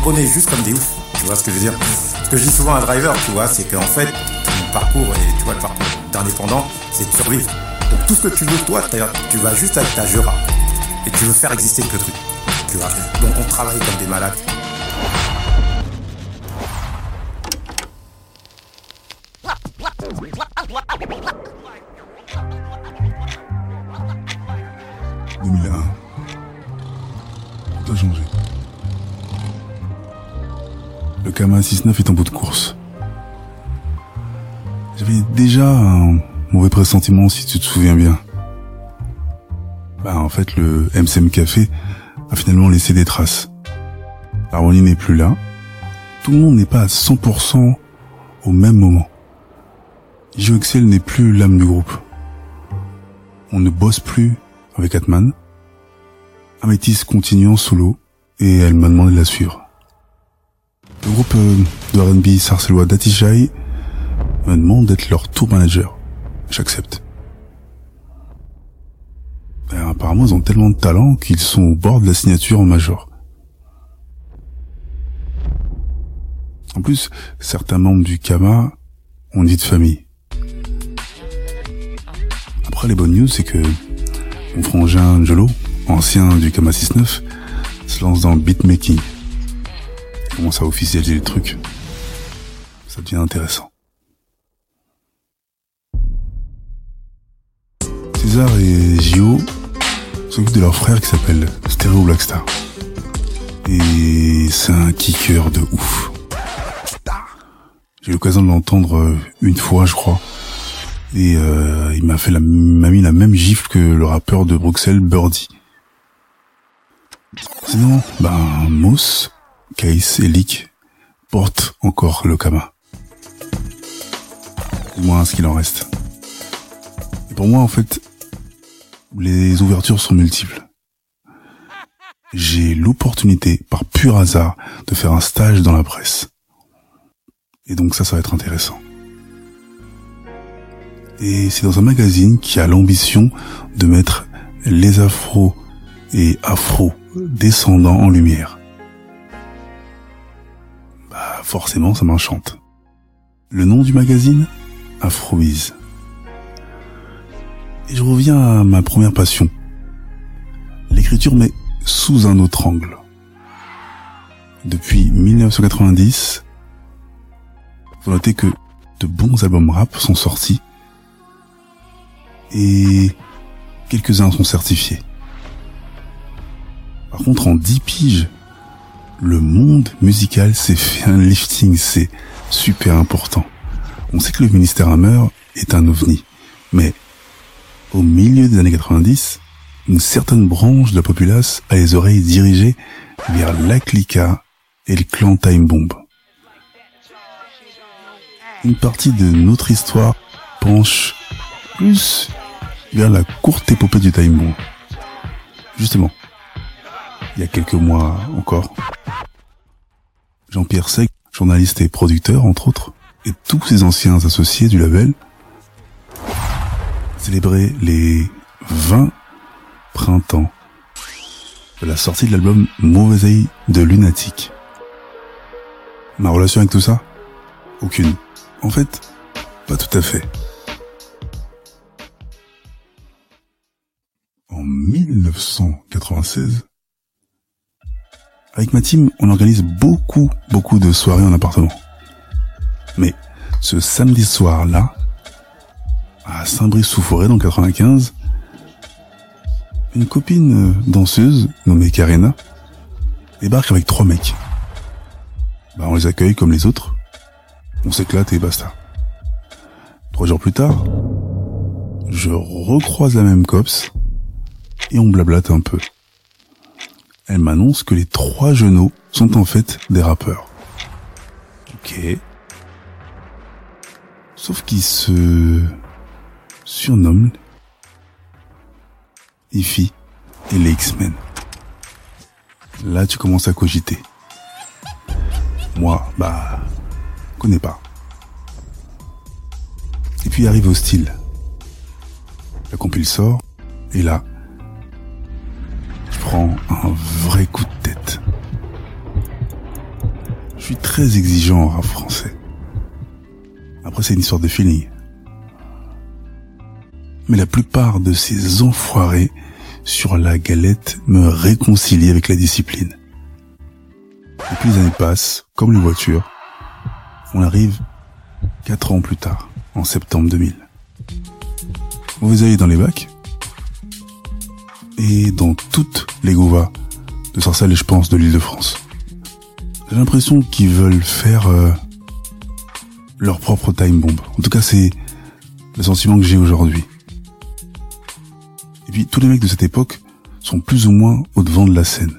charbonné juste comme des oufs. Tu vois ce que je veux dire? Ce que je dis souvent à un driver, tu vois, c'est qu'en fait, ton parcours, et tu vois, le parcours d'indépendant, c'est de survivre. Donc tout ce que tu veux, toi, tu vas juste avec ta Jura. Et tu veux faire exister le truc. Donc on travaille comme des malades. Kama 6-9 est en bout de course. J'avais déjà un mauvais pressentiment si tu te souviens bien. Bah en fait le MCM Café a finalement laissé des traces. L'harmonie n'est plus là. Tout le monde n'est pas à 100% au même moment. Excel n'est plus l'âme du groupe. On ne bosse plus avec Atman. Amétis continue en solo et elle m'a demandé de la suivre. Le groupe euh, de R&B sarcellois Datishai me demande d'être leur tour manager. J'accepte. Ben, apparemment, ils ont tellement de talent qu'ils sont au bord de la signature en major. En plus, certains membres du Kama ont vie de famille. Après, les bonnes news, c'est que mon frangin Jolo, ancien du Kama 6-9, se lance dans le beatmaking. Commence à officialiser les trucs. Ça devient intéressant. César et Gio s'occupent de leur frère qui s'appelle Stereo Blackstar. Et c'est un kicker de ouf. J'ai eu l'occasion de l'entendre une fois, je crois. Et euh, il m'a mis la même gifle que le rappeur de Bruxelles, Birdie. Sinon, ben, Moss, Case et Lick portent encore le Kama. Du moins ce qu'il en reste. Et pour moi, en fait, les ouvertures sont multiples. J'ai l'opportunité, par pur hasard, de faire un stage dans la presse. Et donc ça, ça va être intéressant. Et c'est dans un magazine qui a l'ambition de mettre les afros et afro descendants en lumière. Forcément, ça m'enchante. Le nom du magazine Afrobiz. Et je reviens à ma première passion. L'écriture, mais sous un autre angle. Depuis 1990, vous notez que de bons albums rap sont sortis et quelques-uns sont certifiés. Par contre, en 10 piges, le monde musical s'est fait un lifting, c'est super important. On sait que le ministère Hammer est un ovni, mais au milieu des années 90, une certaine branche de la populace a les oreilles dirigées vers la et le clan Time Bomb. Une partie de notre histoire penche plus vers la courte épopée du Time Bomb. Justement, il y a quelques mois encore, Jean-Pierre Sec, journaliste et producteur entre autres, et tous ses anciens associés du label célébrer les 20 printemps de la sortie de l'album Mauvais de Lunatic. Ma relation avec tout ça? Aucune. En fait, pas tout à fait. En 1996, avec ma team, on organise beaucoup, beaucoup de soirées en appartement. Mais ce samedi soir-là, à Saint-Brice-sous-Forêt dans 95, une copine euh, danseuse nommée Karina débarque avec trois mecs. Bah, on les accueille comme les autres. On s'éclate et basta. Trois jours plus tard, je recroise la même copse et on blablate un peu. Elle m'annonce que les trois genoux sont en fait des rappeurs. Ok. Sauf qu'ils se surnomme Ify et les X-Men. Là, tu commences à cogiter. Moi, bah, connais pas. Et puis arrive Hostile. La compile sort, et là, je un vrai coup de tête. suis très exigeant en rap français. Après, c'est une histoire de feeling. Mais la plupart de ces enfoirés sur la galette me réconcilient avec la discipline. Et puis les années passent, comme les voitures. On arrive quatre ans plus tard, en septembre 2000. Vous allez dans les bacs? Et dans toutes les gouvas de Sarcelles et je pense de l'île de France. J'ai l'impression qu'ils veulent faire euh, leur propre time bomb. En tout cas, c'est le sentiment que j'ai aujourd'hui. Et puis tous les mecs de cette époque sont plus ou moins au devant de la scène.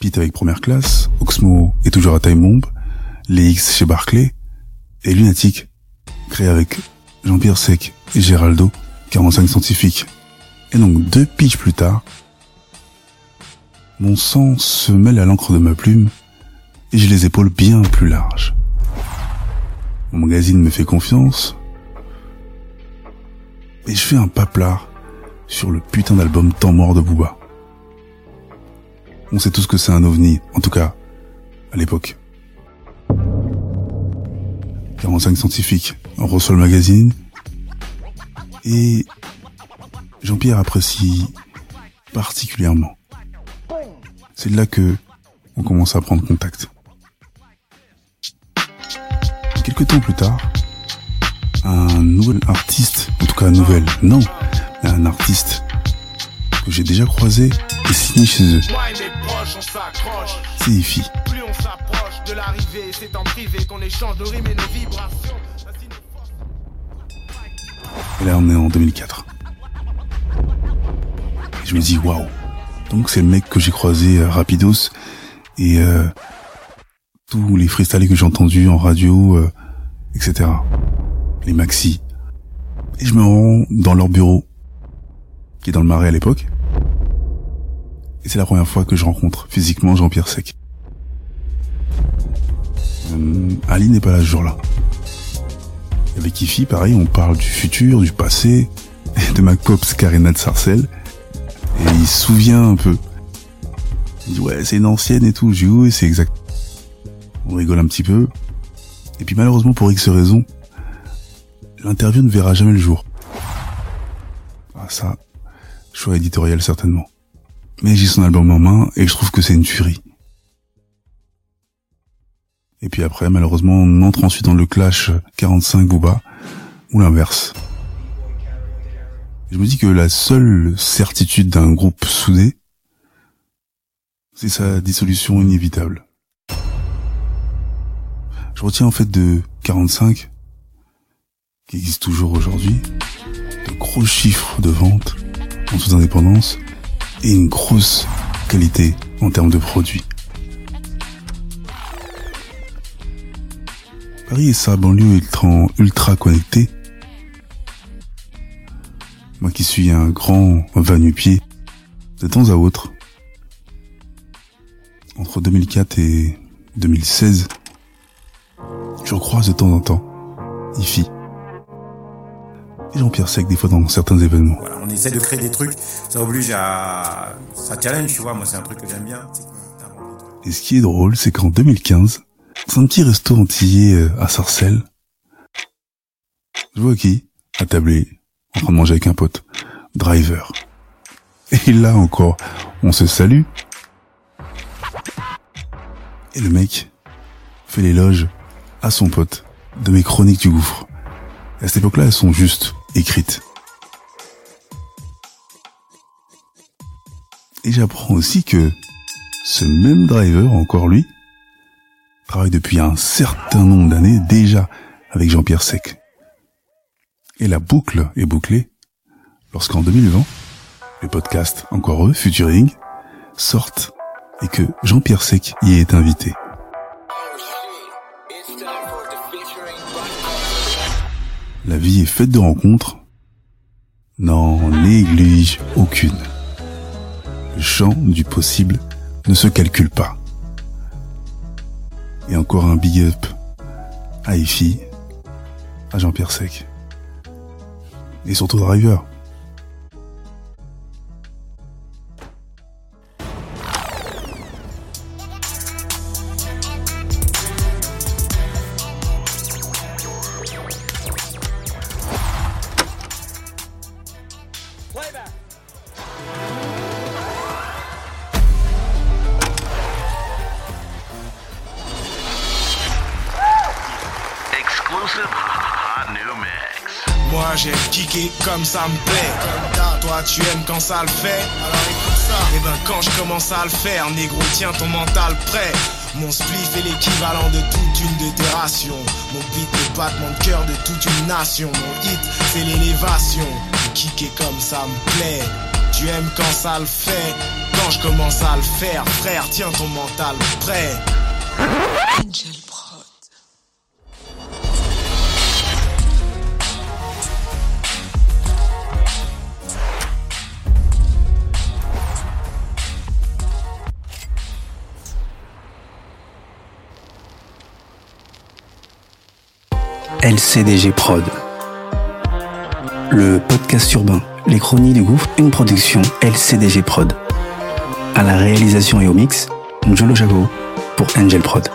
Pete avec première classe, Oxmo est toujours à time bomb, les X chez Barclay, et Lunatic, créé avec Jean-Pierre Sec et Géraldo, 45 scientifiques. Et donc deux pitches plus tard, mon sang se mêle à l'encre de ma plume et j'ai les épaules bien plus larges. Mon magazine me fait confiance et je fais un paplard sur le putain d'album Temps mort de Booba. On sait tous que c'est un ovni, en tout cas, à l'époque. 45 scientifiques, reçoit le magazine et Jean-Pierre apprécie particulièrement c'est là que on commence à prendre contact. Quelques temps plus tard, un nouvel artiste, en tout cas un nouvel, non, un artiste que j'ai déjà croisé et signé chez eux. C'est Ifi. Et là, on est en 2004. Je me dis, waouh, donc c'est le mec que j'ai croisé euh, rapidos et euh, tous les freestyles que j'ai entendus en radio, euh, etc. Les maxi. Et je me rends dans leur bureau, qui est dans le marais à l'époque. Et c'est la première fois que je rencontre physiquement Jean-Pierre Sec. Euh, Ali n'est pas là ce jour-là. Avec Kifi, pareil, on parle du futur, du passé, de ma copse Karina de Sarcelles, et il se souvient un peu. Il dit ouais c'est une ancienne et tout. J'ai oui c'est exact. On rigole un petit peu. Et puis malheureusement pour X raison, l'interview ne verra jamais le jour. Ah ça, choix éditorial certainement. Mais j'ai son album en main et je trouve que c'est une tuerie. Et puis après, malheureusement, on entre ensuite dans le clash 45 Booba, ou l'inverse. Je me dis que la seule certitude d'un groupe soudé, c'est sa dissolution inévitable. Je retiens en fait de 45, qui existe toujours aujourd'hui, de gros chiffres de vente en toute indépendance et une grosse qualité en termes de produits. Paris et sa banlieue ultra connectée moi qui suis un grand va pied de temps à autre, entre 2004 et 2016, je croise de temps en temps Ifi et Jean-Pierre Sec des fois dans certains événements. on essaie de créer des trucs, ça oblige à... ça challenge, tu vois, moi c'est un truc que j'aime bien. Et ce qui est drôle, c'est qu'en 2015, dans un petit resto antillais euh, à Sarcelles, je vois qui, attablé, en train de manger avec un pote. Driver. Et là encore, on se salue. Et le mec fait l'éloge à son pote de mes chroniques du gouffre. à cette époque-là, elles sont juste écrites. Et j'apprends aussi que ce même driver, encore lui, travaille depuis un certain nombre d'années déjà avec Jean-Pierre Sec. Et la boucle est bouclée lorsqu'en 2020, le podcast Encore eux, Futuring, sortent et que Jean-Pierre Sec y est invité. La vie est faite de rencontres, n'en néglige aucune. Le champ du possible ne se calcule pas. Et encore un big up à Effie, à Jean-Pierre Sec et surtout Driver. Comme ça me plaît. Toi, tu aimes quand ça le fait. Et ben, quand je commence à le faire, négro, tiens ton mental prêt. Mon spliff est l'équivalent de toute une rations. Mon beat le battement de cœur de toute une nation. Mon hit, c'est l'élévation. Kicker comme ça me plaît. Tu aimes quand ça le fait. Quand je commence à le faire, frère, tiens ton mental prêt. LCDG Prod. Le podcast urbain, les chronies du gouffre, une production LCDG Prod. À la réalisation et au mix, Njolo Chaco pour Angel Prod.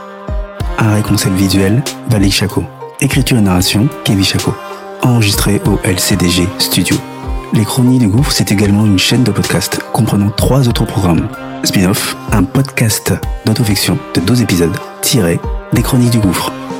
Un réconcept visuel, Valik Chaco. Écriture et narration, Kevin Chaco. Enregistré au LCDG Studio. Les Chronies du Gouffre, c'est également une chaîne de podcast comprenant trois autres programmes. Spin-off, un podcast d'autofiction de 12 épisodes, tiré des Chroniques du Gouffre.